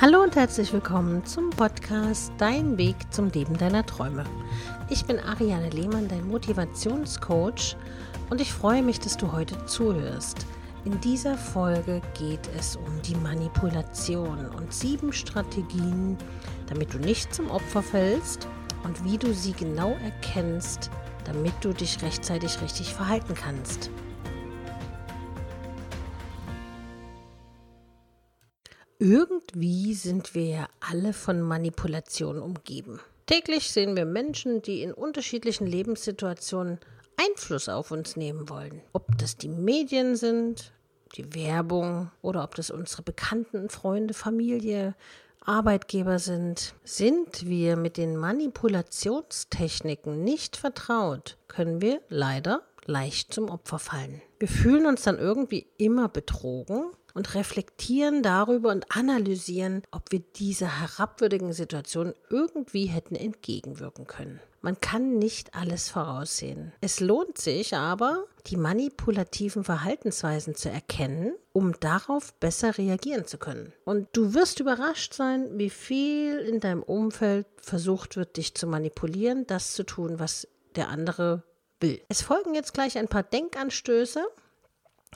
Hallo und herzlich willkommen zum Podcast Dein Weg zum Leben deiner Träume. Ich bin Ariane Lehmann, dein Motivationscoach und ich freue mich, dass du heute zuhörst. In dieser Folge geht es um die Manipulation und sieben Strategien, damit du nicht zum Opfer fällst und wie du sie genau erkennst, damit du dich rechtzeitig richtig verhalten kannst. Irgendwie sind wir ja alle von Manipulation umgeben. Täglich sehen wir Menschen, die in unterschiedlichen Lebenssituationen Einfluss auf uns nehmen wollen. Ob das die Medien sind, die Werbung oder ob das unsere Bekannten, Freunde, Familie, Arbeitgeber sind. Sind wir mit den Manipulationstechniken nicht vertraut, können wir leider leicht zum Opfer fallen. Wir fühlen uns dann irgendwie immer betrogen und reflektieren darüber und analysieren, ob wir dieser herabwürdigen Situation irgendwie hätten entgegenwirken können. Man kann nicht alles voraussehen. Es lohnt sich aber, die manipulativen Verhaltensweisen zu erkennen, um darauf besser reagieren zu können. Und du wirst überrascht sein, wie viel in deinem Umfeld versucht wird, dich zu manipulieren, das zu tun, was der andere will. Es folgen jetzt gleich ein paar Denkanstöße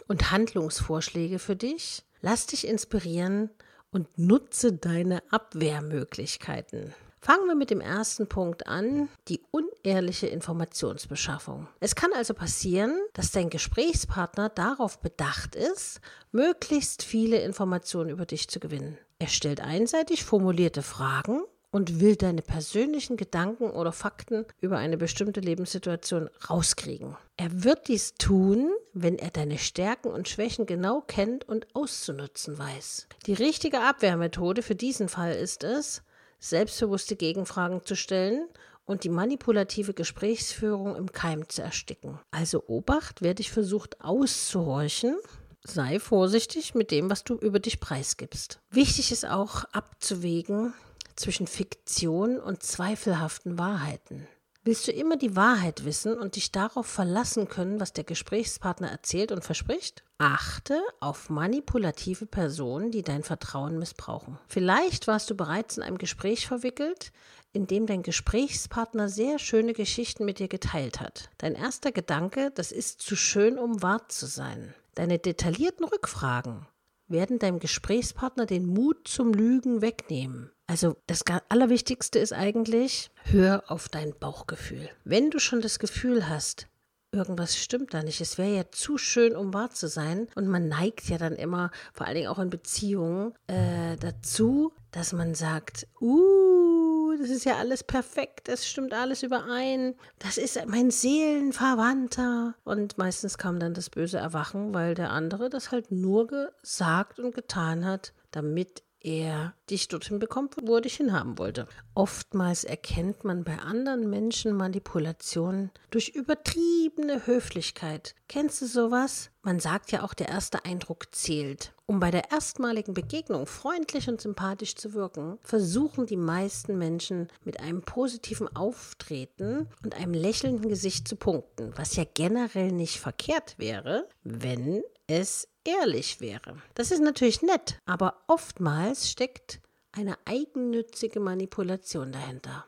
und Handlungsvorschläge für dich. Lass dich inspirieren und nutze deine Abwehrmöglichkeiten. Fangen wir mit dem ersten Punkt an, die unehrliche Informationsbeschaffung. Es kann also passieren, dass dein Gesprächspartner darauf bedacht ist, möglichst viele Informationen über dich zu gewinnen. Er stellt einseitig formulierte Fragen und will deine persönlichen Gedanken oder Fakten über eine bestimmte Lebenssituation rauskriegen. Er wird dies tun, wenn er deine Stärken und Schwächen genau kennt und auszunutzen weiß. Die richtige Abwehrmethode für diesen Fall ist es, selbstbewusste Gegenfragen zu stellen und die manipulative Gesprächsführung im Keim zu ersticken. Also Obacht, wer dich versucht auszuhorchen, sei vorsichtig mit dem, was du über dich preisgibst. Wichtig ist auch abzuwägen, zwischen Fiktion und zweifelhaften Wahrheiten. Willst du immer die Wahrheit wissen und dich darauf verlassen können, was der Gesprächspartner erzählt und verspricht? Achte auf manipulative Personen, die dein Vertrauen missbrauchen. Vielleicht warst du bereits in einem Gespräch verwickelt, in dem dein Gesprächspartner sehr schöne Geschichten mit dir geteilt hat. Dein erster Gedanke, das ist zu schön, um wahr zu sein. Deine detaillierten Rückfragen werden deinem Gesprächspartner den Mut zum Lügen wegnehmen. Also das Allerwichtigste ist eigentlich, hör auf dein Bauchgefühl. Wenn du schon das Gefühl hast, irgendwas stimmt da nicht, es wäre ja zu schön, um wahr zu sein, und man neigt ja dann immer, vor allen Dingen auch in Beziehungen, äh, dazu, dass man sagt, uh, das ist ja alles perfekt, es stimmt alles überein, das ist mein Seelenverwandter. Und meistens kam dann das böse Erwachen, weil der andere das halt nur gesagt und getan hat, damit er dich dorthin bekommt, wo er dich hinhaben wollte. Oftmals erkennt man bei anderen Menschen Manipulationen durch übertriebene Höflichkeit. Kennst du sowas? Man sagt ja auch, der erste Eindruck zählt. Um bei der erstmaligen Begegnung freundlich und sympathisch zu wirken, versuchen die meisten Menschen mit einem positiven Auftreten und einem lächelnden Gesicht zu punkten, was ja generell nicht verkehrt wäre, wenn es ehrlich wäre. Das ist natürlich nett, aber oftmals steckt eine eigennützige Manipulation dahinter.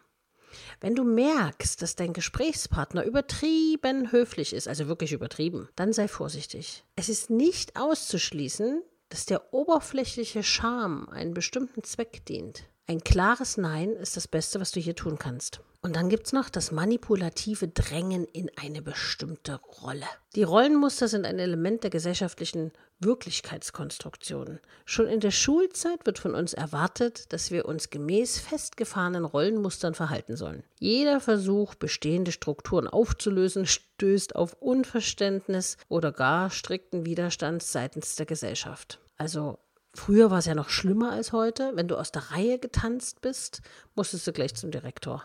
Wenn du merkst, dass dein Gesprächspartner übertrieben höflich ist, also wirklich übertrieben, dann sei vorsichtig. Es ist nicht auszuschließen, dass der oberflächliche Charme einen bestimmten Zweck dient. Ein klares Nein ist das Beste, was du hier tun kannst. Und dann gibt es noch das manipulative Drängen in eine bestimmte Rolle. Die Rollenmuster sind ein Element der gesellschaftlichen Wirklichkeitskonstruktion. Schon in der Schulzeit wird von uns erwartet, dass wir uns gemäß festgefahrenen Rollenmustern verhalten sollen. Jeder Versuch, bestehende Strukturen aufzulösen, stößt auf Unverständnis oder gar strikten Widerstand seitens der Gesellschaft. Also Früher war es ja noch schlimmer als heute. Wenn du aus der Reihe getanzt bist, musstest du gleich zum Direktor.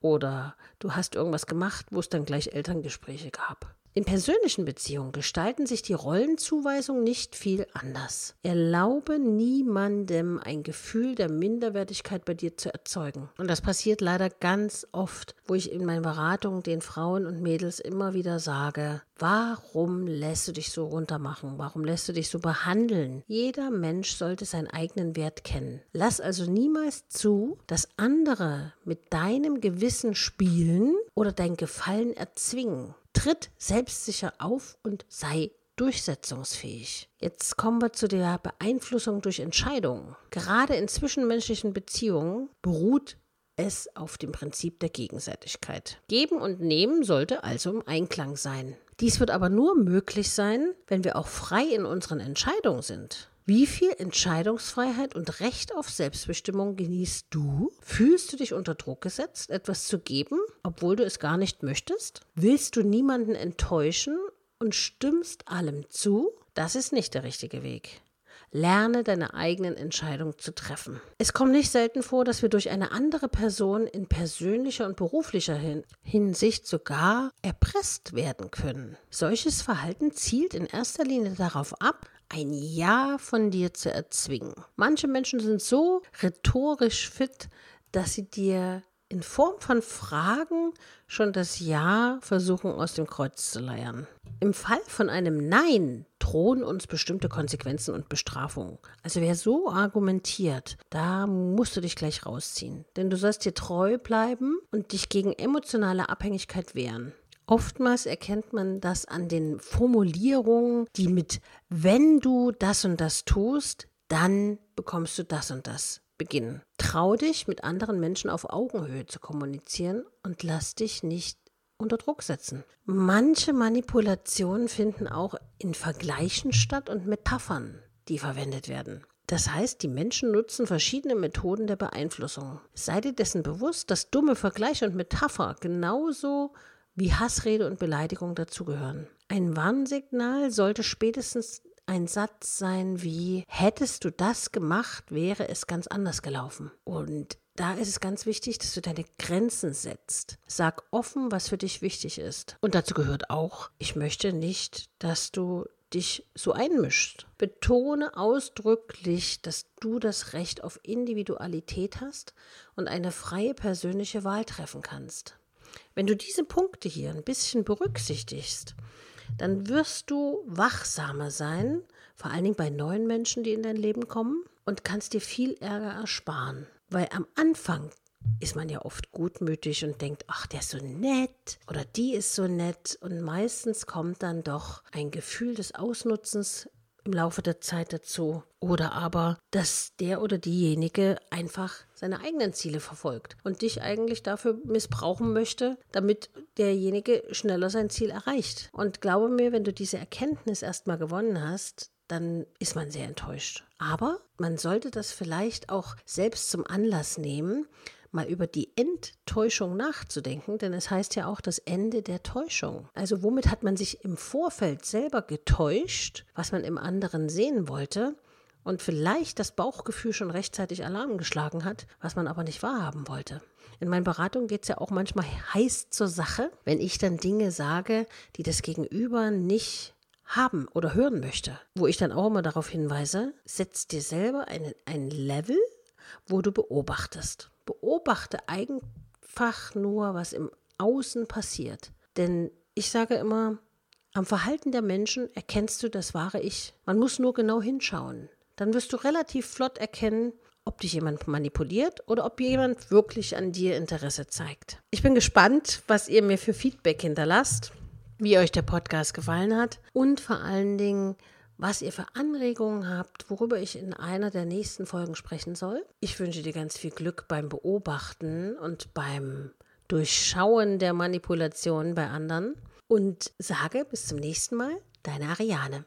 Oder du hast irgendwas gemacht, wo es dann gleich Elterngespräche gab. In persönlichen Beziehungen gestalten sich die Rollenzuweisungen nicht viel anders. Erlaube niemandem ein Gefühl der Minderwertigkeit bei dir zu erzeugen. Und das passiert leider ganz oft, wo ich in meinen Beratungen den Frauen und Mädels immer wieder sage, warum lässt du dich so runtermachen? Warum lässt du dich so behandeln? Jeder Mensch sollte seinen eigenen Wert kennen. Lass also niemals zu, dass andere mit deinem Gewissen spielen oder dein Gefallen erzwingen. Tritt selbstsicher auf und sei durchsetzungsfähig. Jetzt kommen wir zu der Beeinflussung durch Entscheidungen. Gerade in zwischenmenschlichen Beziehungen beruht es auf dem Prinzip der Gegenseitigkeit. Geben und nehmen sollte also im Einklang sein. Dies wird aber nur möglich sein, wenn wir auch frei in unseren Entscheidungen sind. Wie viel Entscheidungsfreiheit und Recht auf Selbstbestimmung genießt du? Fühlst du dich unter Druck gesetzt, etwas zu geben, obwohl du es gar nicht möchtest? Willst du niemanden enttäuschen und stimmst allem zu? Das ist nicht der richtige Weg. Lerne deine eigenen Entscheidungen zu treffen. Es kommt nicht selten vor, dass wir durch eine andere Person in persönlicher und beruflicher Hinsicht sogar erpresst werden können. Solches Verhalten zielt in erster Linie darauf ab, ein Ja von dir zu erzwingen. Manche Menschen sind so rhetorisch fit, dass sie dir in Form von Fragen schon das Ja versuchen aus dem Kreuz zu leiern. Im Fall von einem Nein drohen uns bestimmte Konsequenzen und Bestrafungen. Also wer so argumentiert, da musst du dich gleich rausziehen. Denn du sollst dir treu bleiben und dich gegen emotionale Abhängigkeit wehren. Oftmals erkennt man das an den Formulierungen, die mit wenn du das und das tust, dann bekommst du das und das beginnen. Trau dich, mit anderen Menschen auf Augenhöhe zu kommunizieren und lass dich nicht unter Druck setzen. Manche Manipulationen finden auch in Vergleichen statt und Metaphern, die verwendet werden. Das heißt, die Menschen nutzen verschiedene Methoden der Beeinflussung. Sei dir dessen bewusst, dass dumme Vergleiche und Metapher genauso wie Hassrede und Beleidigung dazugehören. Ein Warnsignal sollte spätestens ein Satz sein wie, hättest du das gemacht, wäre es ganz anders gelaufen. Und da ist es ganz wichtig, dass du deine Grenzen setzt. Sag offen, was für dich wichtig ist. Und dazu gehört auch, ich möchte nicht, dass du dich so einmischt. Betone ausdrücklich, dass du das Recht auf Individualität hast und eine freie persönliche Wahl treffen kannst. Wenn du diese Punkte hier ein bisschen berücksichtigst, dann wirst du wachsamer sein, vor allen Dingen bei neuen Menschen, die in dein Leben kommen, und kannst dir viel Ärger ersparen. Weil am Anfang ist man ja oft gutmütig und denkt, ach, der ist so nett oder die ist so nett. Und meistens kommt dann doch ein Gefühl des Ausnutzens im Laufe der Zeit dazu. Oder aber, dass der oder diejenige einfach seine eigenen Ziele verfolgt und dich eigentlich dafür missbrauchen möchte, damit derjenige schneller sein Ziel erreicht. Und glaube mir, wenn du diese Erkenntnis erstmal gewonnen hast, dann ist man sehr enttäuscht. Aber man sollte das vielleicht auch selbst zum Anlass nehmen, mal über die Enttäuschung nachzudenken, denn es heißt ja auch das Ende der Täuschung. Also womit hat man sich im Vorfeld selber getäuscht, was man im anderen sehen wollte und vielleicht das Bauchgefühl schon rechtzeitig Alarm geschlagen hat, was man aber nicht wahrhaben wollte. In meinen Beratungen geht es ja auch manchmal heiß zur Sache, wenn ich dann Dinge sage, die das Gegenüber nicht haben oder hören möchte. Wo ich dann auch immer darauf hinweise, setz dir selber einen, ein Level, wo du beobachtest. Beobachte einfach nur, was im Außen passiert. Denn ich sage immer, am Verhalten der Menschen erkennst du das wahre Ich. Man muss nur genau hinschauen. Dann wirst du relativ flott erkennen, ob dich jemand manipuliert oder ob jemand wirklich an dir Interesse zeigt. Ich bin gespannt, was ihr mir für Feedback hinterlasst, wie euch der Podcast gefallen hat und vor allen Dingen, was ihr für Anregungen habt, worüber ich in einer der nächsten Folgen sprechen soll. Ich wünsche dir ganz viel Glück beim Beobachten und beim Durchschauen der Manipulation bei anderen und sage bis zum nächsten Mal, deine Ariane.